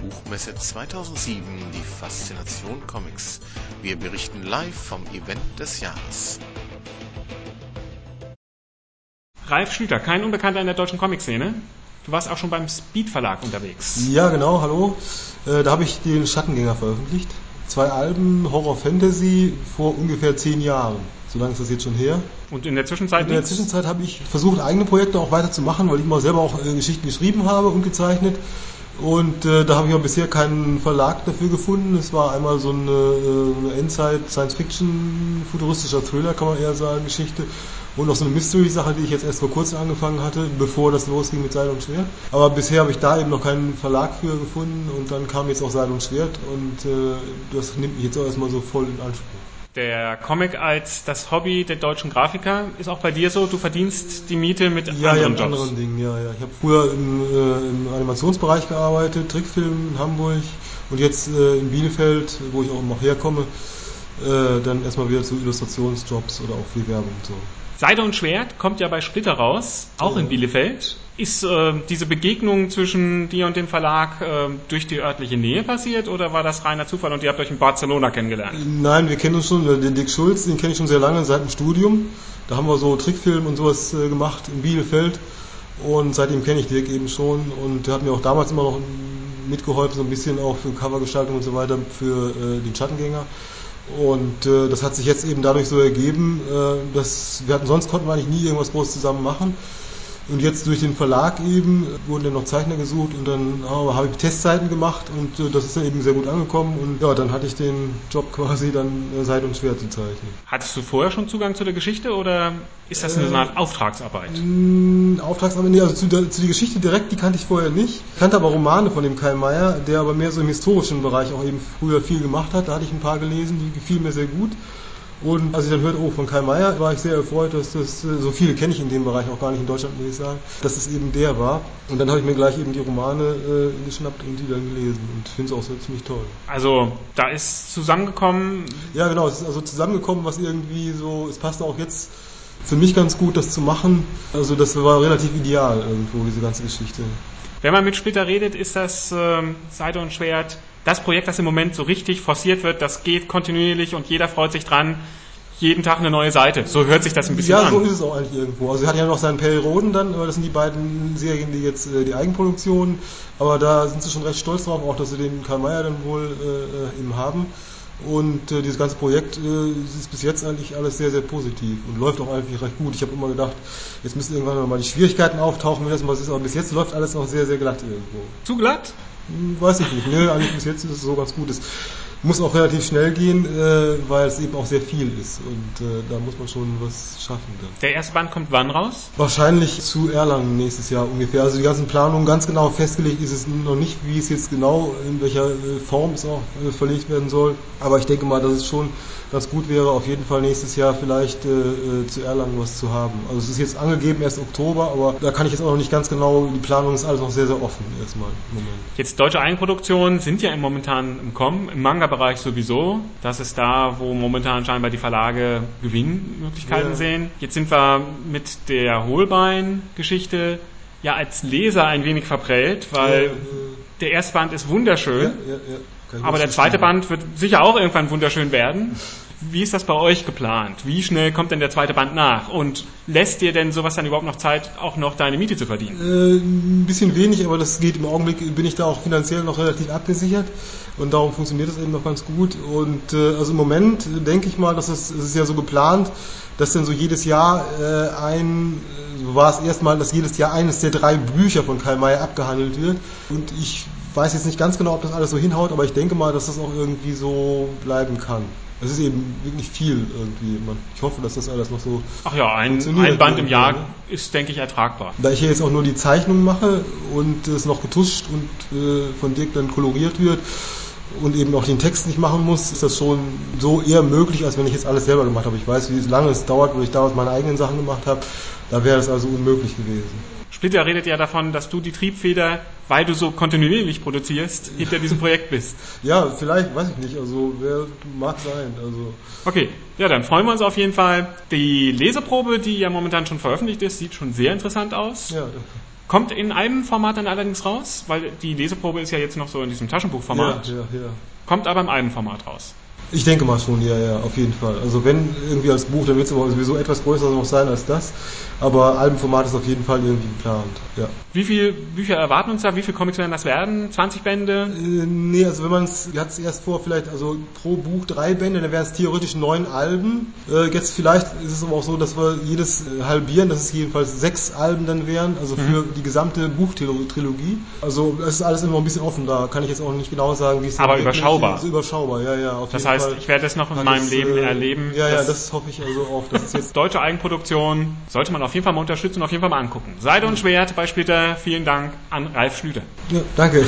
Buchmesse 2007 die Faszination Comics. Wir berichten live vom Event des Jahres. Ralf Schlüter, kein Unbekannter in der deutschen Comic-Szene. Du warst auch schon beim Speed Verlag unterwegs. Ja, genau, hallo. Äh, da habe ich den Schattengänger veröffentlicht. Zwei Alben Horror Fantasy vor ungefähr zehn Jahren. So lange ist das jetzt schon her. Und in der Zwischenzeit? In der Zwischenzeit habe ich versucht, eigene Projekte auch weiterzumachen, weil ich immer selber auch äh, Geschichten geschrieben habe und gezeichnet. Und äh, da habe ich aber bisher keinen Verlag dafür gefunden. Es war einmal so eine, äh, eine Endzeit Science-Fiction, futuristischer Thriller, kann man eher sagen, Geschichte. Und noch so eine Mystery-Sache, die ich jetzt erst vor kurzem angefangen hatte, bevor das losging mit Seil und Schwert. Aber bisher habe ich da eben noch keinen Verlag für gefunden und dann kam jetzt auch Seil und Schwert und äh, das nimmt mich jetzt auch erstmal so voll in Anspruch. Der Comic als das Hobby der deutschen Grafiker ist auch bei dir so, du verdienst die Miete mit ja, anderen ja, Jobs. anderen Dingen, ja, ja. Ich habe früher im, äh, im Animationsbereich gearbeitet, Trickfilm in Hamburg und jetzt äh, in Bielefeld, wo ich auch noch herkomme, äh, dann erstmal wieder zu Illustrationsjobs oder auch viel Werbung und so. Seide und Schwert kommt ja bei Splitter raus, auch in Bielefeld. Ist äh, diese Begegnung zwischen dir und dem Verlag äh, durch die örtliche Nähe passiert oder war das reiner Zufall und ihr habt euch in Barcelona kennengelernt? Nein, wir kennen uns schon, den Dick Schulz, den kenne ich schon sehr lange, seit dem Studium. Da haben wir so Trickfilm und sowas äh, gemacht in Bielefeld und seitdem kenne ich Dirk eben schon und hat mir auch damals immer noch mitgeholfen, so ein bisschen auch für Covergestaltung und so weiter für äh, den Schattengänger. Und äh, das hat sich jetzt eben dadurch so ergeben, äh, dass wir hatten sonst konnten wir eigentlich nie irgendwas groß zusammen machen. Und jetzt durch den Verlag eben wurden dann noch Zeichner gesucht und dann habe habe ich Testzeiten gemacht und äh, das ist dann eben sehr gut angekommen und ja, dann hatte ich den Job quasi dann äh, Seid und Schwer zu zeichnen. Hattest du vorher schon Zugang zu der Geschichte oder ist das Äh, eine Art Auftragsarbeit? Mm, Auftragsarbeit, nee, also zu der, zu die Geschichte direkt, die kannte ich vorher nicht. Ich kannte aber Romane von dem Kai Meier, der aber mehr so im historischen Bereich auch eben früher viel gemacht hat. Da hatte ich ein paar gelesen, die gefielen mir sehr gut. Und als ich dann hörte, oh, von Kai Meier, war ich sehr erfreut, dass das, äh, so viele kenne ich in dem Bereich auch gar nicht in Deutschland, muss ich sagen, dass es eben der war. Und dann habe ich mir gleich eben die Romane äh, geschnappt und die dann gelesen und finde es auch so ziemlich toll. Also da ist zusammengekommen, Ja, genau, es ist also zusammengekommen, was irgendwie so, es passte auch jetzt für mich ganz gut, das zu machen. Also das war relativ ideal irgendwo, diese ganze Geschichte. wenn man mit Splitter redet, ist das ähm, Seide und Schwert das Projekt, das im Moment so richtig forciert wird, das geht kontinuierlich und jeder freut sich dran, jeden Tag eine neue Seite. So hört sich das ein bisschen Ja, an. so ist es auch eigentlich irgendwo. Also wir hatten ja noch seinen Perioden dann, aber das sind die beiden Serien, die jetzt äh, die Eigenproduktion, aber da sind sie schon recht stolz drauf, auch dass sie den Karl Mayer dann wohl äh, eben haben. Und äh, dieses ganze Projekt äh, ist bis jetzt eigentlich alles sehr, sehr positiv und läuft auch eigentlich recht gut. Ich habe immer gedacht, jetzt müssen irgendwann mal die Schwierigkeiten auftauchen, wenn das mal ist, aber bis jetzt läuft alles auch sehr, sehr glatt irgendwo. Zu glatt? Hm, Weiß ich nicht. Nö, eigentlich bis jetzt ist es so ganz gut. Muss auch relativ schnell gehen, äh, weil es eben auch sehr viel ist und äh, da muss man schon was schaffen dann. Der erste Band kommt wann raus? Wahrscheinlich zu Erlangen nächstes Jahr ungefähr. Also die ganzen Planungen ganz genau festgelegt ist es noch nicht, wie es jetzt genau, in welcher äh, Form es auch äh, verlegt werden soll. Aber ich denke mal, dass es schon ganz gut wäre, auf jeden Fall nächstes Jahr vielleicht äh, äh, zu Erlangen was zu haben. Also es ist jetzt angegeben erst Oktober, aber da kann ich jetzt auch noch nicht ganz genau, die Planung ist alles noch sehr, sehr offen erstmal im Moment. Jetzt deutsche Eigenproduktionen sind ja im momentan im Kommen, im Manga-Bereich sowieso. Das ist da, wo momentan scheinbar die Verlage Gewinnmöglichkeiten Ja. sehen. Jetzt sind wir mit der Holbein-Geschichte ja als Leser ein wenig verprellt, weil Ja, äh, der erste Band ist wunderschön, ja, ja, aber der zweite. Band wird sicher auch irgendwann wunderschön werden. Wie ist das bei euch geplant? Wie schnell kommt denn der zweite Band nach? Und lässt dir denn sowas dann überhaupt noch Zeit, auch noch deine Miete zu verdienen? Äh, ein bisschen wenig, aber das geht im Augenblick, bin ich da auch finanziell noch relativ abgesichert und darum funktioniert das eben noch ganz gut. Und äh, also im Moment denke ich mal, dass es, es ist ja so geplant, dass dann so jedes Jahr äh, ein, war es erstmal, dass jedes Jahr eines der drei Bücher von Karl May abgehandelt wird. Und ich weiß jetzt nicht ganz genau, ob das alles so hinhaut, aber ich denke mal, dass das auch irgendwie so bleiben kann. Es ist eben wirklich viel irgendwie. Ich hoffe, dass das alles noch so Ach ja, ein, ein Band im Jahr ne? ist, denke ich, ertragbar. Da ich hier jetzt auch nur die Zeichnung mache und es noch getuscht und äh, von Dirk dann koloriert wird und eben auch den Text nicht machen muss, ist das schon so eher möglich, als wenn ich jetzt alles selber gemacht habe. Ich weiß, wie lange es dauert, wo ich damals meine eigenen Sachen gemacht habe. Da wäre es also unmöglich gewesen. Splitter redet ja davon, dass du die Triebfeder, weil du so kontinuierlich produzierst, hinter diesem Projekt bist. Ja, vielleicht, weiß ich nicht. Also wer mag sein. Also Okay, ja, dann freuen wir uns auf jeden Fall. Die Leseprobe, die ja momentan schon veröffentlicht ist, sieht schon sehr interessant aus. ja. Kommt in einem Format dann allerdings raus, weil die Leseprobe ist ja jetzt noch so in diesem Taschenbuchformat. Ja, ja, ja. Kommt aber im Albenformat raus. Ich denke mal schon, ja, ja, auf jeden Fall. Also wenn irgendwie als Buch, dann wird es aber sowieso etwas größer noch sein als das. Aber Albenformat ist auf jeden Fall irgendwie geplant, ja. Wie viel Bücher erwarten uns da? Wie viele Comics werden das werden? 20 Bände? Äh, nee, also wenn man es, wir hatten es erst vor, vielleicht also pro Buch drei Bände, dann wären es theoretisch neun Alben. Äh, jetzt vielleicht ist es aber auch so, dass wir jedes äh, halbieren, dass es jedenfalls sechs Alben dann wären, also für die gesamte Buchtrilogie. Also es ist alles immer ein bisschen offen, da kann ich jetzt auch nicht genau sagen, wie es Aber dann überschaubar. Also überschaubar, ja, ja, Das heißt, Fall. ich werde es noch in Hat meinem es, Leben äh, erleben. Ja, ja, das hoffe ich also auch. Das ist jetzt Deutsche Eigenproduktion sollte man auf jeden Fall mal unterstützen und auf jeden Fall mal angucken. Seide und Schwert bei Splitter. Vielen Dank an Ralf Schlüter. ja, danke.